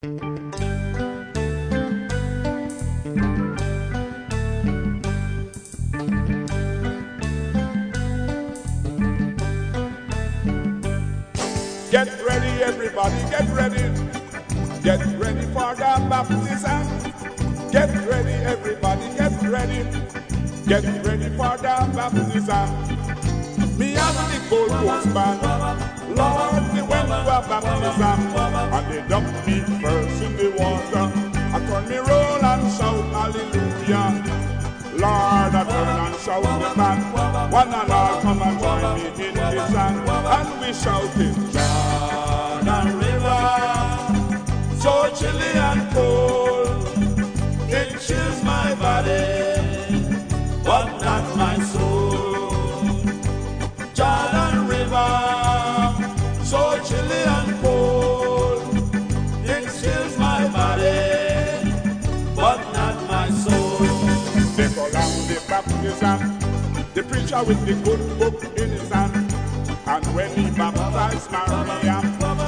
Get ready, everybody, get ready. Get ready for the baptism. Get ready, everybody, get ready. Get ready for the baptism. Me and the Gold Coast band, Lord, we went to a baptism. And they dumped me first in the water. I turn me roll and shout hallelujah. Lord, I turn and shout the man. One and all come and join me in the song. And we shouting, Jordan on the baptism, the preacher with the good book in his hand. And when he baptized Maria,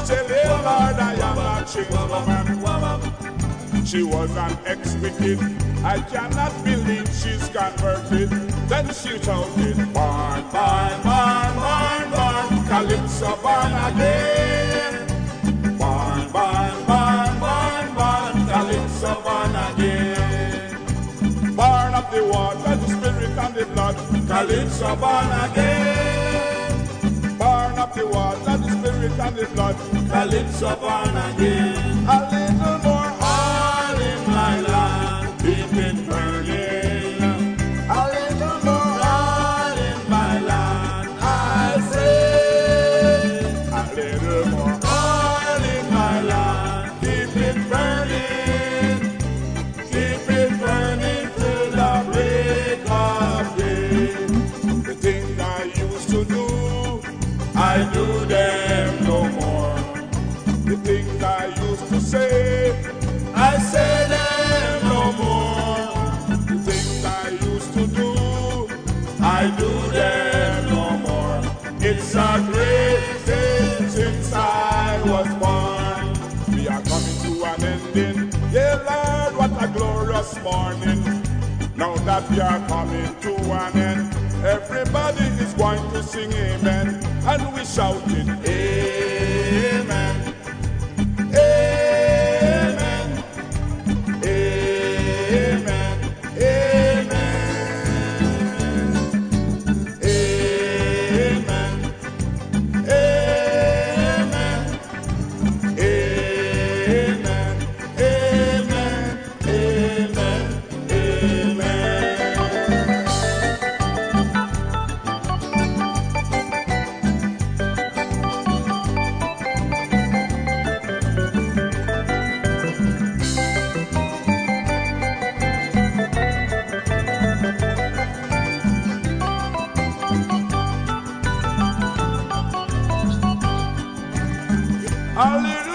say, "Hey, Lord, I am a changed woman." She was an ex-wicked. I cannot believe she's converted. Then she shouted, "Born, born, born, born, born, Calypso born again." Born, born, born, born, born, Calypso born again. Born of the water, the blood, Calypso born again. Born of the water, the spirit and the blood, Calypso born again. The things I used to say, I say them eh, no more. The things I used to do, I do them no more. It's a great day since I was born. We are coming to an ending. Yeah, Lord, what a glorious morning. Now that we are coming to an end, everybody is going to sing amen. And we shouting amen. Hallelujah.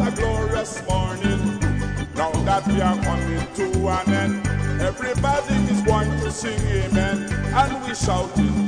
A glorious morning. Now that we are coming to an end, everybody is going to sing amen. And we shouting amen.